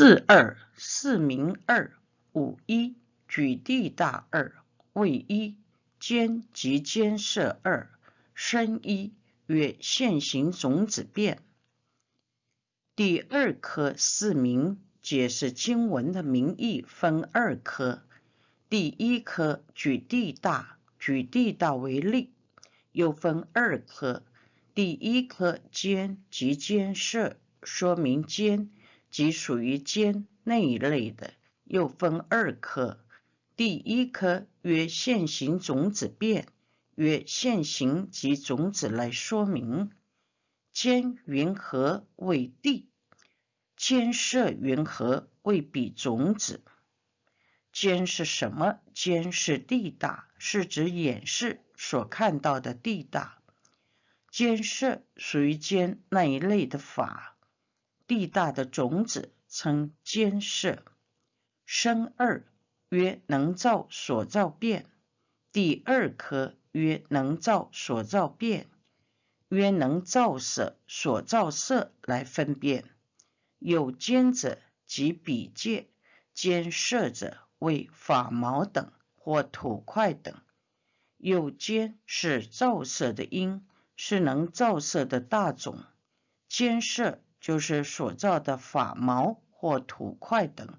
四二四名二五一举地大二位一兼及兼设二生一曰现行种子变。第二科四名解释经文的名义分二科。第一科举地大，举地大为例，又分二科。第一科兼及兼设，说明兼。即属于间那一类的，又分二科。第一科曰现行种子变，曰现行及种子来说明。间云何为地？间设云何为彼种子？间是什么？间是地大，是指演示所看到的地大。间设属于间那一类的法。地大的种子称坚色，生二曰能造所造变，第二颗曰能造所造变，曰能造色所造色来分辨。有坚者即比界，坚色者为法毛等或土块等。有坚是造色的因，是能造色的大种，坚色。就是所造的法毛或土块等，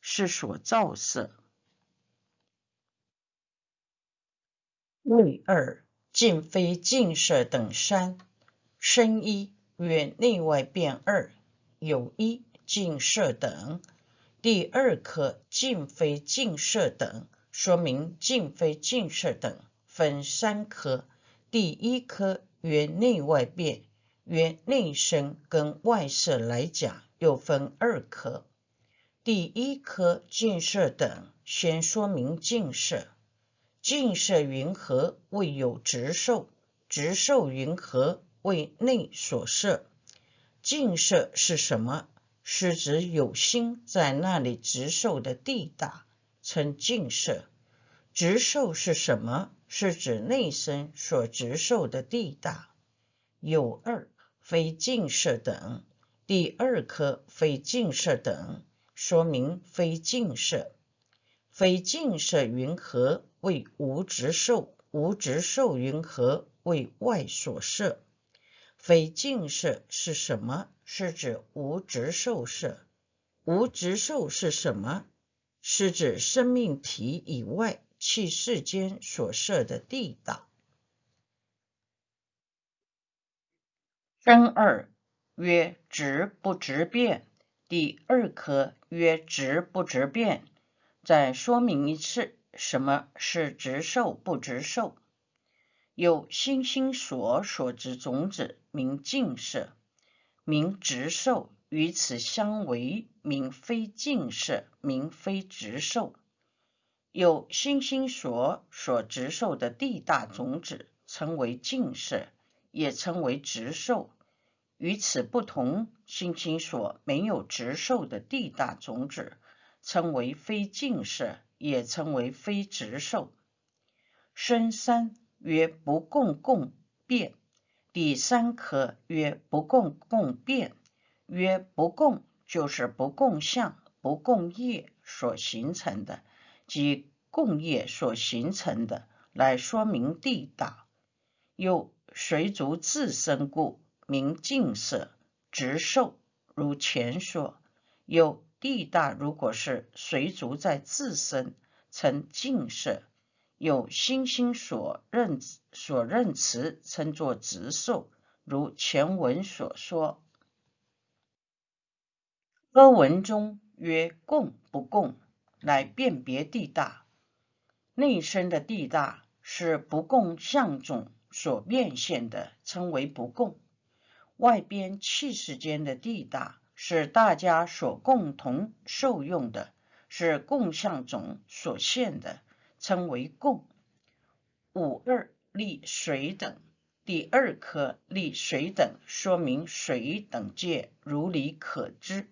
是所造色。位二尽非净色等三生一曰内外变二有一净色等。第二颗尽非净色等，说明尽非净色等分三颗。第一颗曰内外变。曰内生跟外色来讲，又分二科。第一科净色等，先说明净色。净色云何为有直受？直受云何为内所摄？净色是什么？是指有心在那里直受的地大，称净色。直受是什么？是指内身所直受的地大。有二。非净色等，第二颗非净色等，说明非净色。非净色云何为无执受？无执受云何为外所摄？非净色是什么？是指无执受色。无执受是什么？是指生命体以外气世间所摄的地道。生二曰直不直变，第二科曰直不直变。再说明一次，什么是直受不直受？有心心所所执种子，名净色，名直受；与此相违，名非净色，名非直受。有心心所所执受的地大种子，称为净色。也称为直受，与此不同，心经所没有直受的地大种子，称为非净色，也称为非直受。深三曰不共共变，第三颗曰不共共变，曰不共就是不共相、不共业所形成的，即共业所形成的，来说明地大。又随足自身故，名净色直受。如前说，有地大，如果是随逐在自身，称净色；有心心所认所认词，称作直受。如前文所说，歌文中曰共不共，来辨别地大。内生的地大是不共相种。所变现的称为不共，外边气世间的地大是大家所共同受用的，是共相种所现的，称为共。五二立水等，第二颗立水等，说明水等界如理可知，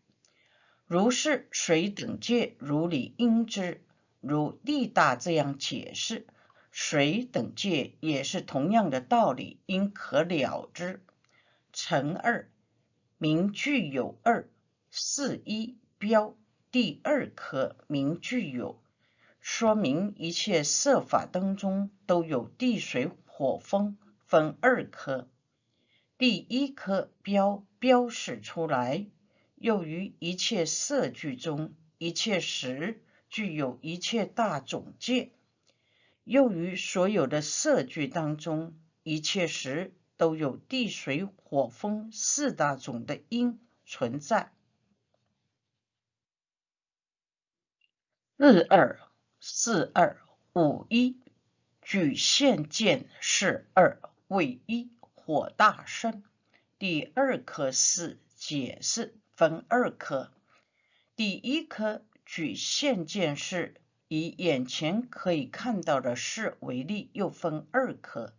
如是水等界如理应知，如地大这样解释。水等界也是同样的道理，应可了之。乘二名具有二四一标第二颗名具有，说明一切色法当中都有地水火风分二颗。第一颗标标示出来，又于一切色句中，一切时具有一切大总界，又于所有的色句当中，一切时都有地水火风四大种的因存在。日二四二五一，举现见是二为一。火大生，第二颗是解释分二颗，第一颗举现见是，以眼前可以看到的事为例，又分二颗。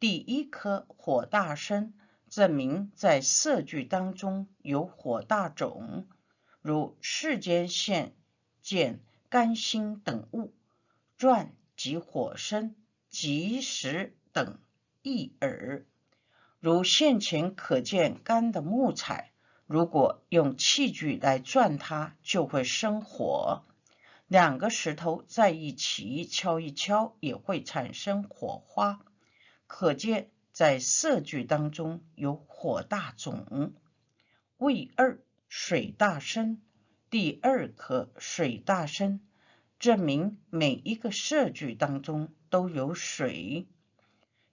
第一颗火大生，证明在色聚当中有火大种，如世间现见甘心等物，转即火生，即时等一耳。如现前可见干的木材，如果用器具来转它，就会生火。两个石头在一起敲一敲，也会产生火花。可见在色聚当中有火大种。位二水大生，第二颗水大生，证明每一个色聚当中都有水，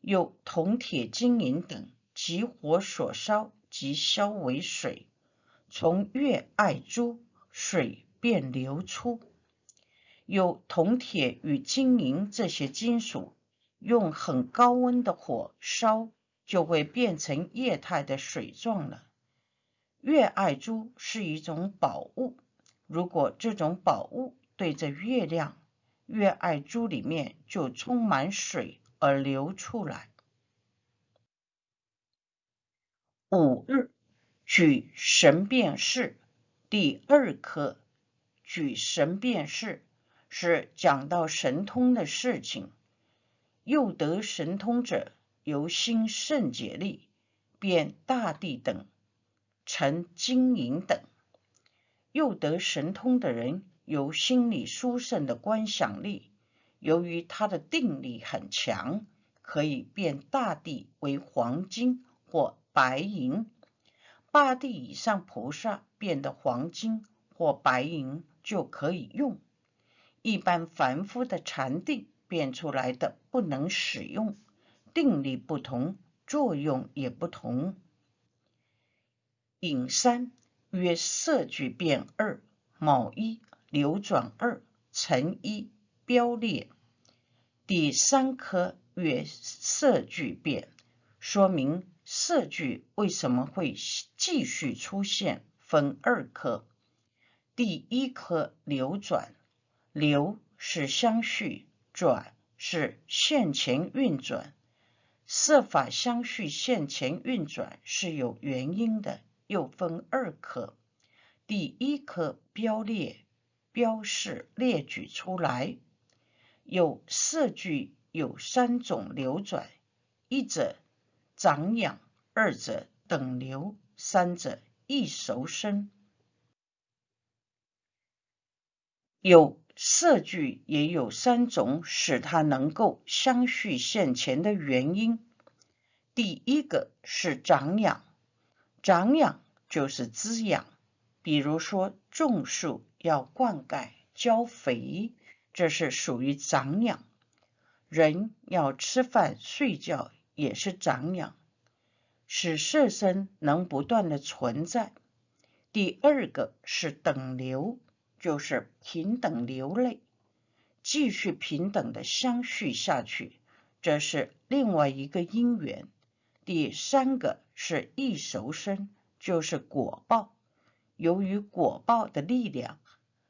有铜、铁、金银等。即火所烧，即消为水，从月爱珠，水便流出。有铜、铁与金银这些金属，用很高温的火烧，就会变成液态的水状了。月爱珠是一种宝物，如果这种宝物对着月亮，月爱珠里面就充满水而流出来。五日举神变事，第二课举神变事是讲到神通的事情。又得神通者，由心圣解力，变大地等，成金银等。又得神通的人，由心里殊胜的观想力，由于他的定力很强，可以变大地为黄金或。白银，八地以上菩萨变的黄金或白银就可以用，一般凡夫的禅定变出来的不能使用，定力不同，作用也不同。引三曰色聚变二，卯一流转二，成一标列。第三科曰色聚变，说明。色句为什么会继续出现？分二科，第一科流转，流是相续，转是现前运转。设法相续现前运转是有原因的，又分二颗。第一颗标列，标示列举出来，有四句有三种流转，一者。长养，二者等流，三者易熟生。有色聚，也有三种使它能够相续现前的原因。第一个是长养，长养就是滋养，比如说种树要灌溉、浇肥，这是属于长养。人要吃饭、睡觉。也是长养，使色身能不断的存在。第二个是等流，就是平等流泪，继续平等的相续下去，这是另外一个因缘。第三个是易熟生，就是果报，由于果报的力量，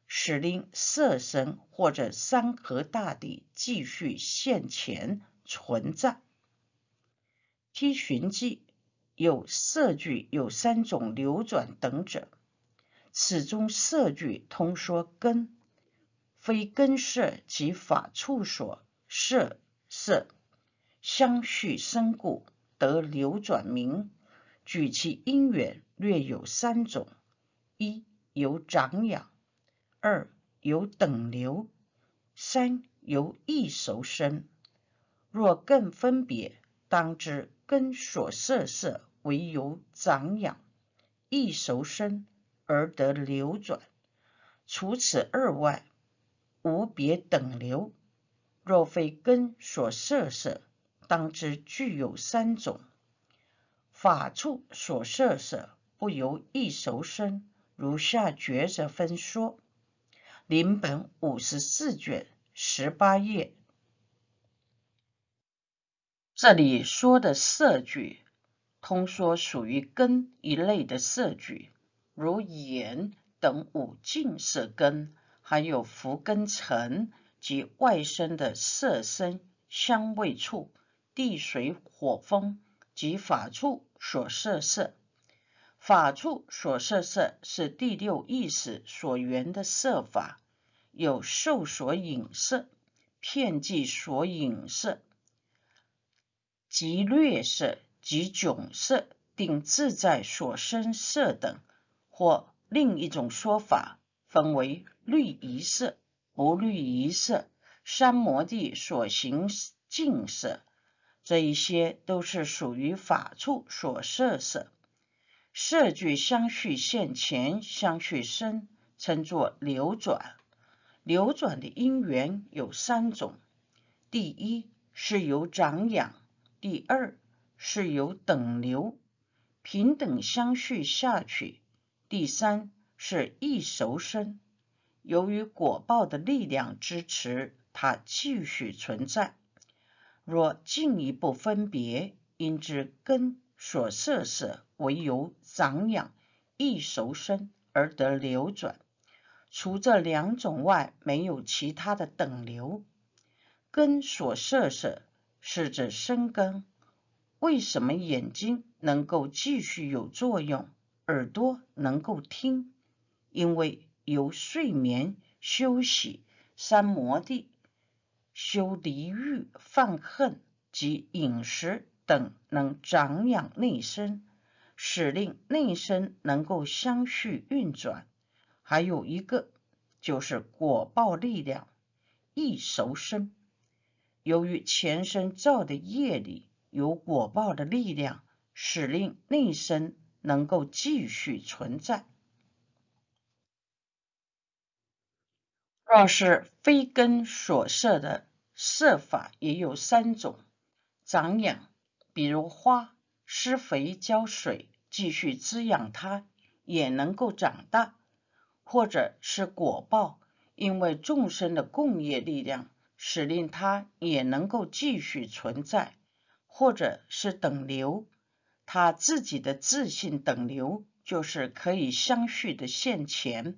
使令色身或者山河大地继续现前存在。梯寻记有色聚有三种流转等者，此中色句通说根，非根色及法处所色色相续生故得流转名。举其因缘略有三种：一由长养；二由等流；三由易熟生。若更分别，当知根所色色为由长养，易熟生而得流转。除此二外，无别等流。若非根所摄色，当知具有三种。法处所摄色，不由易熟生。如下抉择分说，临本五十四卷十八页。这里说的色句，通说属于根一类的色句，如眼等五境色根，还有福根尘。及外生的色身、香味触、地水火风及法处所摄色，法处所摄色是第六意识所缘的色法，有受所引色、片剂所引色、及略色及窘色、定自在所生色等，或另一种说法，分为绿一色。不绿一色，三摩地所行净色，这一些都是属于法处所摄色。色具相续现前，相续生，称作流转。流转的因缘有三种：第一是由长养，第二是由等流，平等相续下去；第三是易熟生。由于果报的力量支持，它继续存在。若进一步分别，因之根所摄色为由长养、易熟生而得流转。除这两种外，没有其他的等流。根所摄色是指生根。为什么眼睛能够继续有作用，耳朵能够听？因为。由睡眠、休息、三摩地、修离欲、放恨及饮食等，能长养内身，使令内身能够相续运转。还有一个就是果报力量，易熟生。由于前身造的业力有果报的力量，使令内身能够继续存在。若是非根所设的设法，也有三种：长养，比如花施肥浇水，继续滋养它，也能够长大；或者是果报，因为众生的共业力量，使令它也能够继续存在；或者是等流，他自己的自信等流，就是可以相续的现前。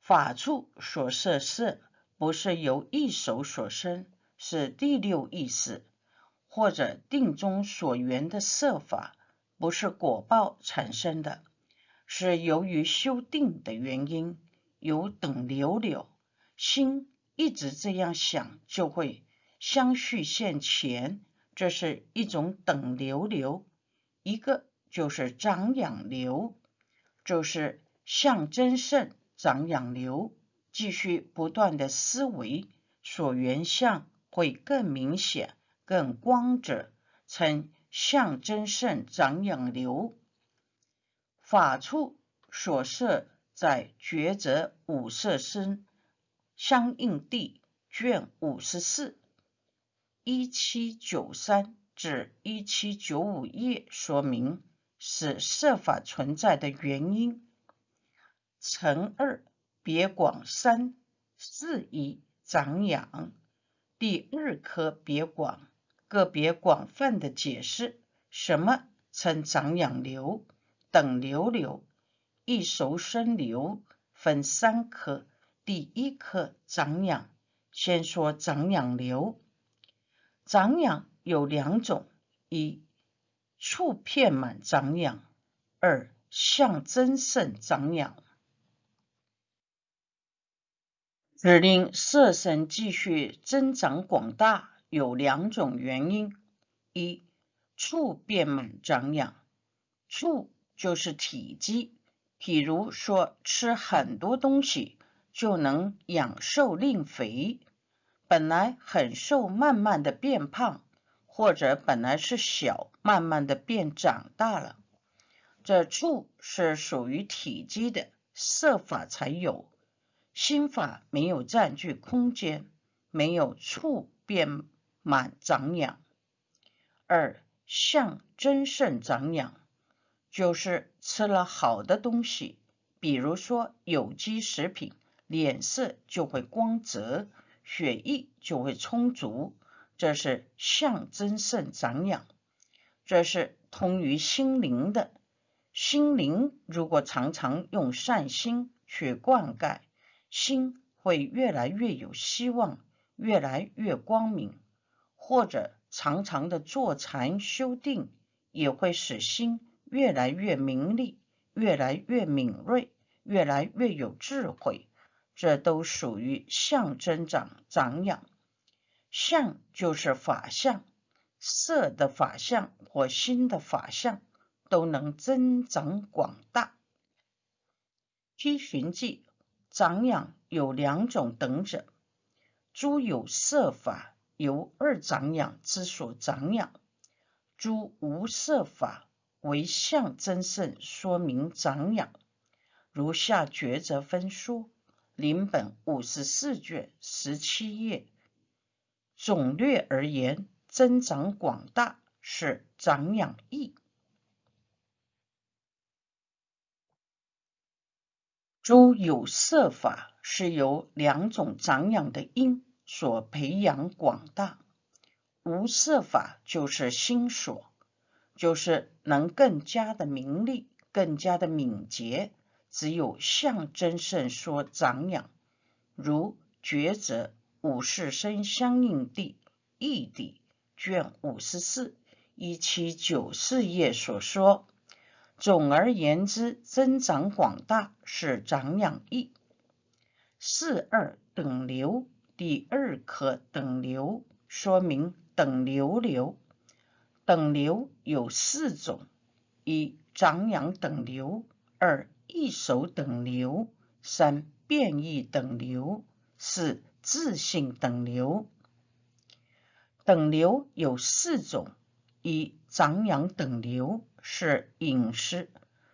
法处所摄色，不是由一手所生，是第六意识或者定中所缘的色法，不是果报产生的，是由于修定的原因，有等流流，心一直这样想，就会相续现前，这是一种等流流。一个就是长养流，就是象征肾。长养流，继续不断的思维，所缘相会更明显、更光泽，称象征肾长养流。法处所设在抉择五色身相应地卷五十四一七九三至一七九五页说明，是设法存在的原因。乘二别广三四一长养，第二科别广个别广泛的解释，什么称长养流？等流流一熟生流分三科，第一科长养，先说长养流。长养有两种：一触片满长养；二象真圣长养。指令色身继续增长广大，有两种原因：一，触变满长养，触就是体积，譬如说，吃很多东西就能养瘦令肥，本来很瘦，慢慢的变胖，或者本来是小，慢慢的变长大了。这处是属于体积的色法才有，心法没有占据空间，没有处变满长养。二相真肾长养，就是吃了好的东西，比如说有机食品，脸色就会光泽，血液就会充足，这是象征肾长养，这是通于心灵的。心灵如果常常用善心去灌溉，心会越来越有希望，越来越光明。或者常常的坐禅修定，也会使心越来越明利，越来越敏锐，越来越有智慧。这都属于象征长长养。相就是法相，色的法相或心的法相。都能增长广大。七寻记长养有两种等者，诸有色法由二长养之所长养，诸无色法为相增胜说明长养。如下抉择分说，临本五十四卷十七页，总略而言，增长广大是长养义。诸有色法是由两种长养的因所培养广大，无色法就是心所，就是能更加的明利，更加的敏捷。只有相真胜说长养，如抉择五世生相应地义地卷五十四一七九四页所说。总而言之，增长广大是长养义。四二等流，第二课等流，说明等流流。等流有四种：一长养等流，二易守等流，三变异等流，四自性等流。等流有四种：一长养等流。是饮食、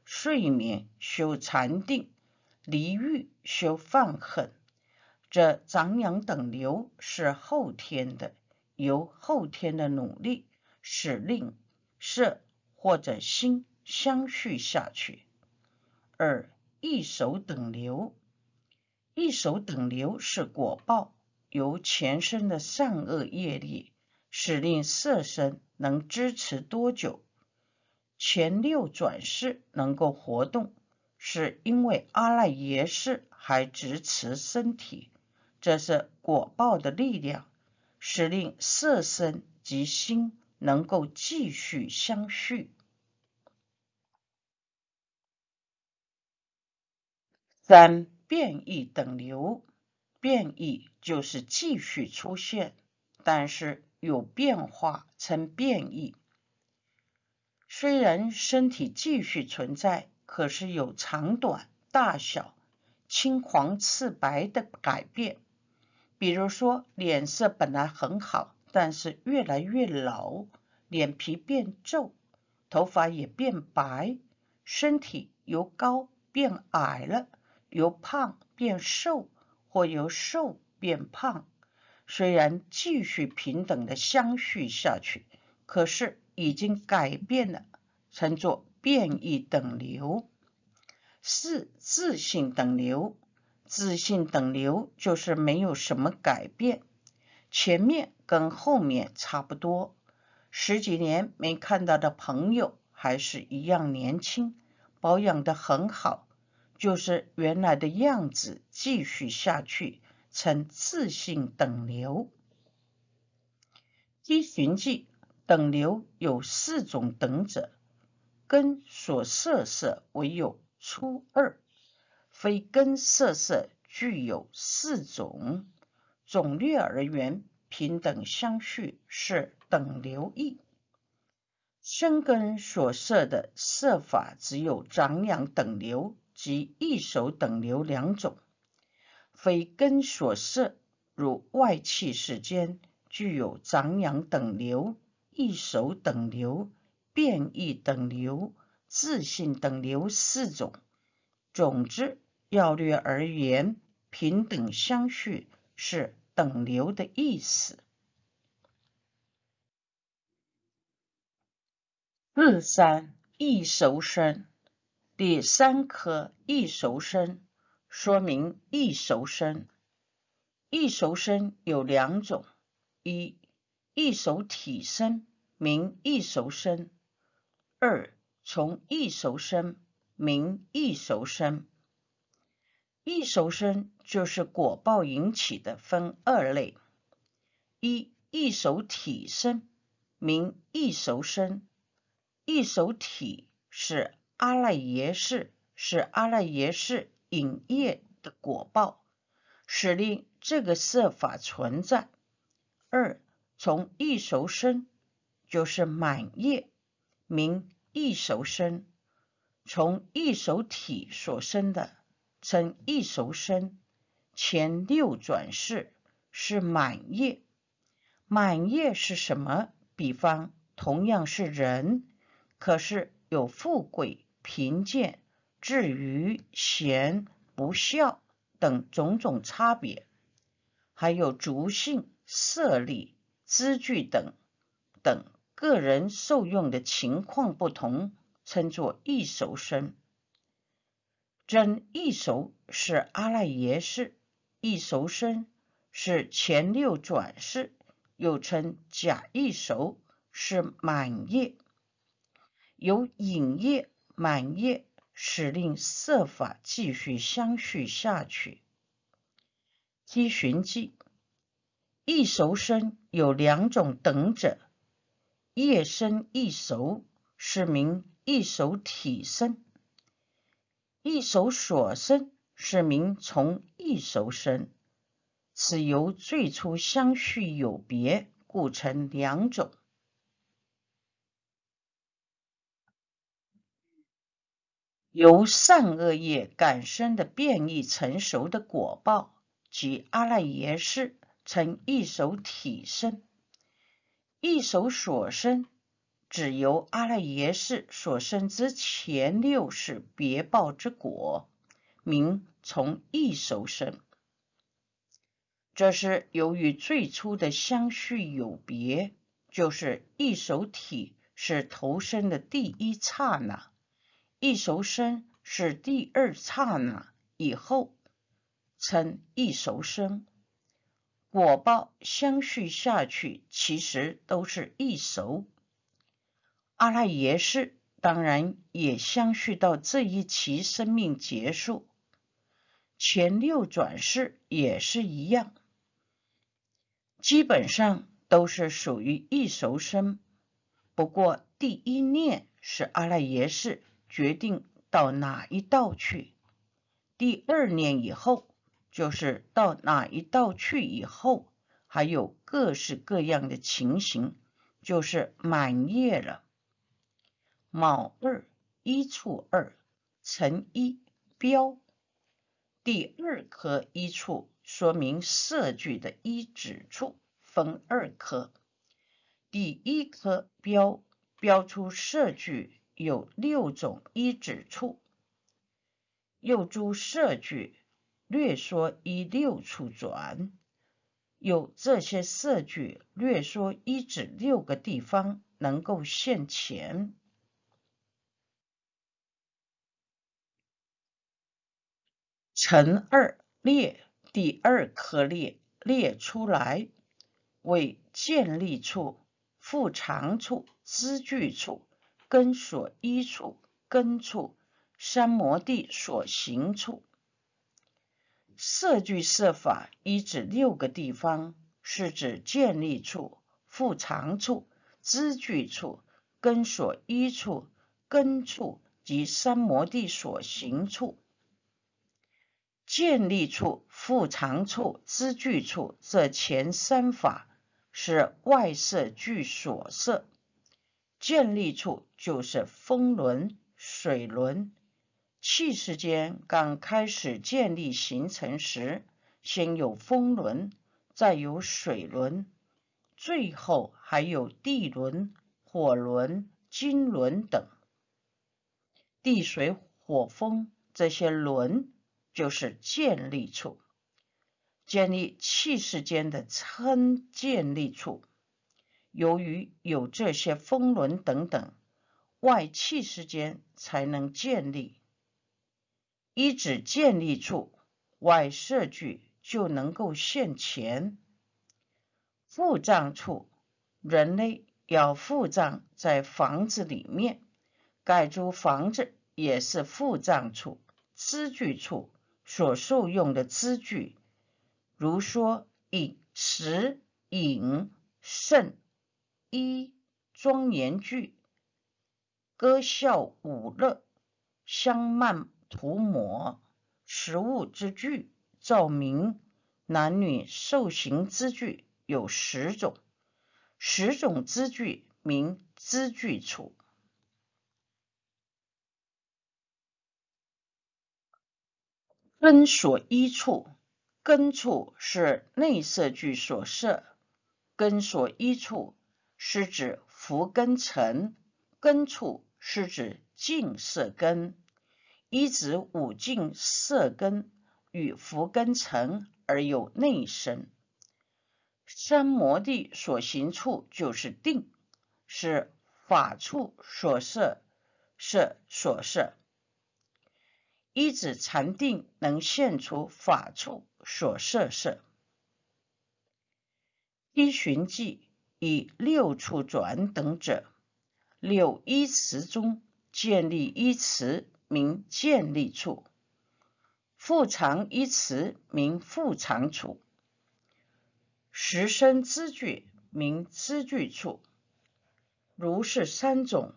睡眠修禅定，离欲修放恨。这长养等流是后天的，由后天的努力使令色或者心相续下去。二一手等流，一手等流是果报，由前生的善恶业力使令色身能支持多久。前六转世能够活动，是因为阿赖耶识还支持身体，这是果报的力量，使令色身及心能够继续相续。三变异等流，变异就是继续出现，但是有变化称变异。虽然身体继续存在，可是有长短、大小、青黄赤白的改变。比如说，脸色本来很好，但是越来越老，脸皮变皱，头发也变白，身体由高变矮了，由胖变瘦，或由瘦变胖。虽然继续平等的相续下去，可是。已经改变了，称作变异等流。四自性等流，自性等流就是没有什么改变，前面跟后面差不多。十几年没看到的朋友还是一样年轻，保养的很好，就是原来的样子继续下去，称自性等流。依循迹。等流有四种等者，根所色色唯有初二，非根色色具有四种。总略而言，平等相续是等流义。生根所设的色法只有长养等流，及一手等流两种，非根所摄，如外气世间具有长养等流、一手等流、变异等流、自性等流四种。总之，要略而言，平等相续是等流的意思。四三易熟生，第三科易熟生，说明易熟生。易熟生有两种：一易熟体生，名易熟生；二从易熟生，名易熟生。易熟生就是果报引起的，分二类：一易熟体生，名易熟生。一手体是阿赖耶识，是阿赖耶识引业的果报，使令这个色法存在。二从一熟生，就是满业，名一熟生。从一熟体所生的，称一熟生。前六转世是满业，满业是什么？比方同样是人。可是有富贵、贫贱、至于贤、不孝等种种差别，还有族性、色力、资具等等个人受用的情况不同，称作异熟身。真异熟是阿赖耶识，异熟身是前六转世，又称假异熟，是满业。由引业满业，使令色法继续相续下去。积寻记，一熟生有两种等者：业生一熟，是名一熟体生；一熟所生，是名从一熟生。此由最初相续有别，故成两种。由善恶业感生的变异成熟的果报，即阿赖耶识，成一手体生；一手所生，只由阿赖耶识所生之前六世别报之果，名从一手生。这是由于最初的相续有别，就是一手体是投生的第一刹那。一熟生是第二刹那以后称一熟生，果报相续下去，其实都是一熟。阿赖耶识当然也相续到这一期生命结束，前六转世也是一样，基本上都是属于一熟生。不过第一念是阿赖耶识。决定到哪一道去？第二年以后，就是到哪一道去以后，还有各式各样的情形，就是满月了。卯二一处二乘一标，第二颗一处说明色句的一指处分二颗，第一颗标标出色句。有六种一指处，又诸色句略说一六处转，有这些色句略说一指六个地方能够现前。乘二列第二颗列列出来，为建立处、复长处、支句处。根所依处、根处、三摩地所行处，色具色法依指六个地方，是指建立处、复藏处、支具处、根所依处、根处及三摩地所行处。建立处、复藏处、支具处这前三法是外色具所色。建立处就是风轮、水轮，气世间刚开始建立形成时，先有风轮，再有水轮，最后还有地轮、火轮、金轮等。地水火风这些轮就是建立处，建立气世间的称建立处。由于有这些风轮等等，外气世间才能建立。一指建立处，外设具就能够现前。腹脏处，人类要腹脏在房子里面，盖住房子也是腹脏处。支具处所受用的支具，如说饮食、饮、肾、衣、庄严具、歌笑舞乐、香漫。涂抹食物之具，照明男女受刑之具有十种，十种之具名之具处。根所依处，根处是内色具所设，根所依处是指福根尘，根处是指净色根。一指五境色根与福根成而有内生，三摩地所行处就是定，是法处所设设所设。一指禅定能现出法处所设设。依循迹以六处转等者，六依词中建立依词。名建立处，复藏一词名复藏处，实身之具名支具处。如是三种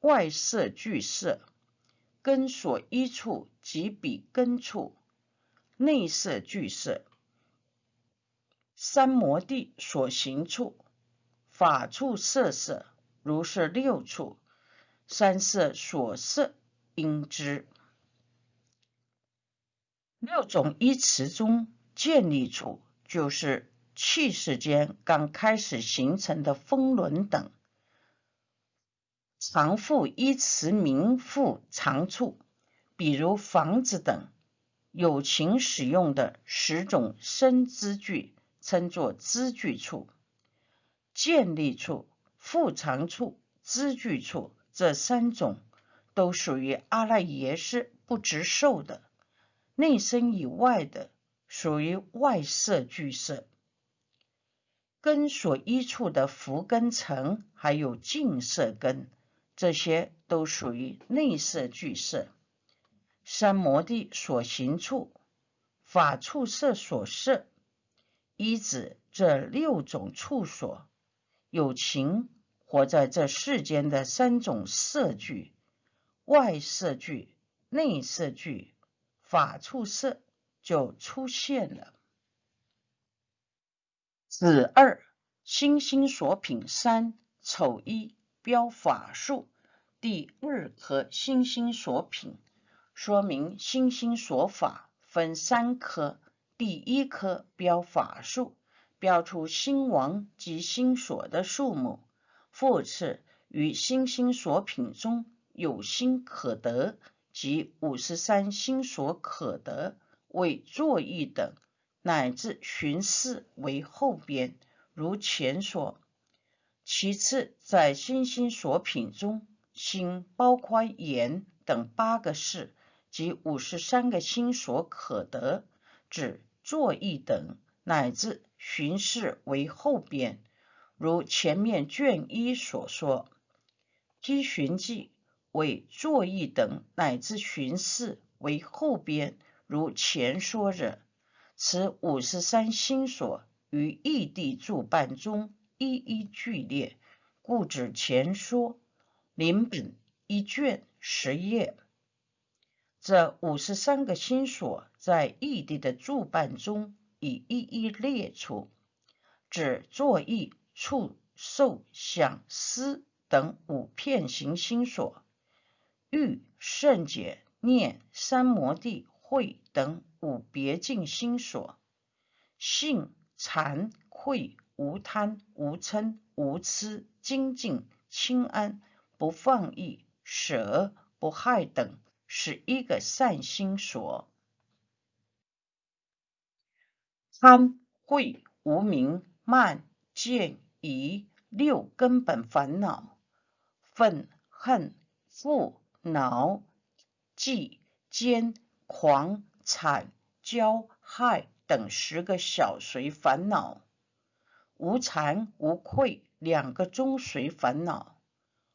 外色具色，根所依处即彼根处；内色具色，三摩地所行处，法处色色，如是六处三色所色。应知六种依词中建立处，就是气世间刚开始形成的风轮等。常复依词名复常处，比如房子等有情使用的十种生之具，称作支具处、建立处、复常处、支具处这三种。都属于阿赖耶识不执受的内身以外的，属于外色具色。根所依处的福根层，还有净色根，这些都属于内色具色。三摩地所行处，法处色所摄，依止这六种处所有情活在这世间的三种色具。外色具、内色具、法处色就出现了。子二星星所品三丑一标法术，第二颗星星所品，说明星星所法分三颗，第一颗标法术，标出星王及星所的数目，复次于星星所品中。有心可得，即五十三心所可得为作意等，乃至寻事为后边，如前所。其次，在星星所品中，心包括言等八个事，即五十三个心所可得，指作意等，乃至寻视为后边，如前面卷一所说。积寻记。为作意等乃至寻事为后边，如前说者，此五十三星所于异地诸办中一一俱列，故指前说。临本一卷十页，这五十三个星所在异地的住办中已一一列出，指作意、触、受、想、思等五片行星所。欲圣解念、三摩地、慧等五别境心所。性禅慧无贪无嗔无痴精进清安不放逸舍不害等是一个善心所。贪慧无明慢见疑六根本烦恼愤恨负恼忌奸狂惨骄害。等十个小随烦恼，无惭无愧两个中随烦恼，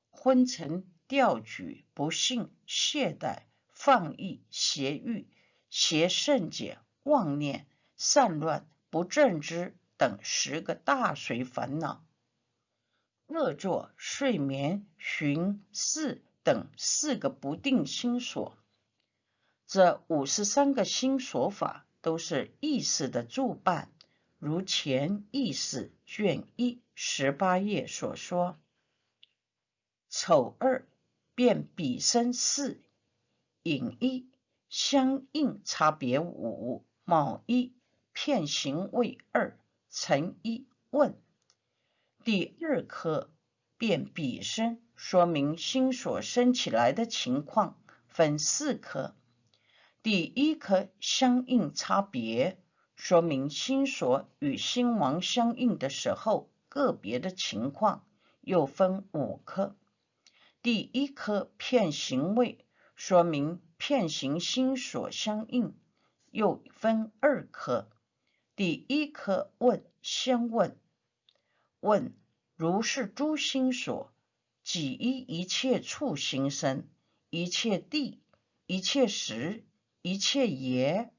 昏沉掉举不信懈怠放逸邪欲邪圣解妄念散乱不正知等十个大随烦恼，恶作睡眠寻思等四个不定心所，这五十三个心所法。都是意识的助伴，如前意识卷一十八页所说：丑二变比生四引一相应差别五卯一片形位二成一问。第二颗变比生，说明心所生起来的情况，分四颗。第一颗相应差别，说明心所与心王相应的时候个别的情况，又分五颗。第一颗片形位，说明片形心所相应，又分二颗。第一颗问先问问，如是诸心所，几依一切处心生，一切地，一切时。一切也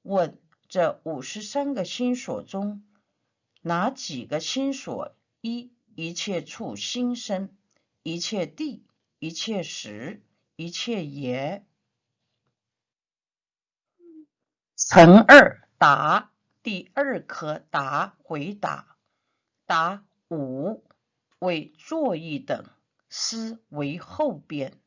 问这五十三个心所中，哪几个心所一一切处心生，一切地，一切时，一切也？乘二答第二颗答回答答五为作意等思为后边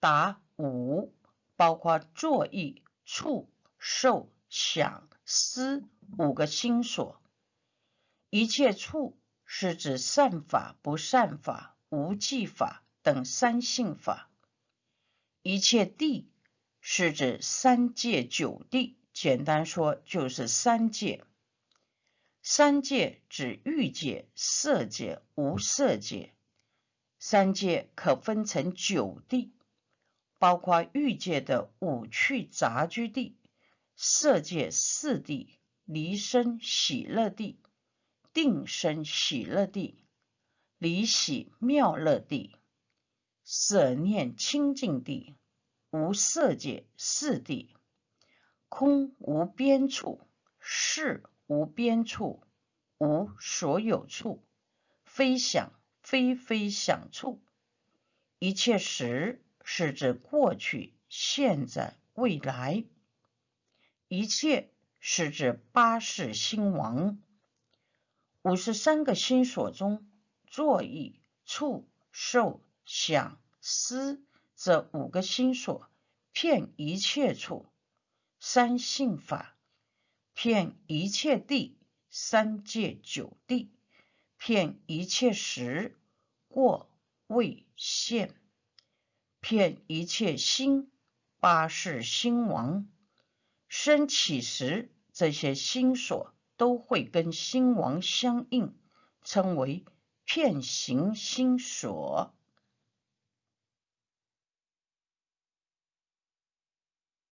答五。包括作意、触、受、想、思五个心所。一切处是指善法、不善法、无记法等三性法。一切地是指三界九地，简单说就是三界。三界指欲界、色界、无色界。三界可分成九地。包括欲界的五趣杂居地、色界四地、离生喜乐地、定生喜乐地、离喜妙乐地、舍念清净地、无色界四地、空无边处、事无边处、无所有处、非想非非想处、一切时。是指过去、现在、未来，一切是指八世心王。五十三个心所中，作意、触、受、想、思这五个心所，骗一切处三性法，骗一切地三界九地，骗一切时过未现。骗一切心，八世心王生起时，这些心所都会跟心王相应，称为骗行心所。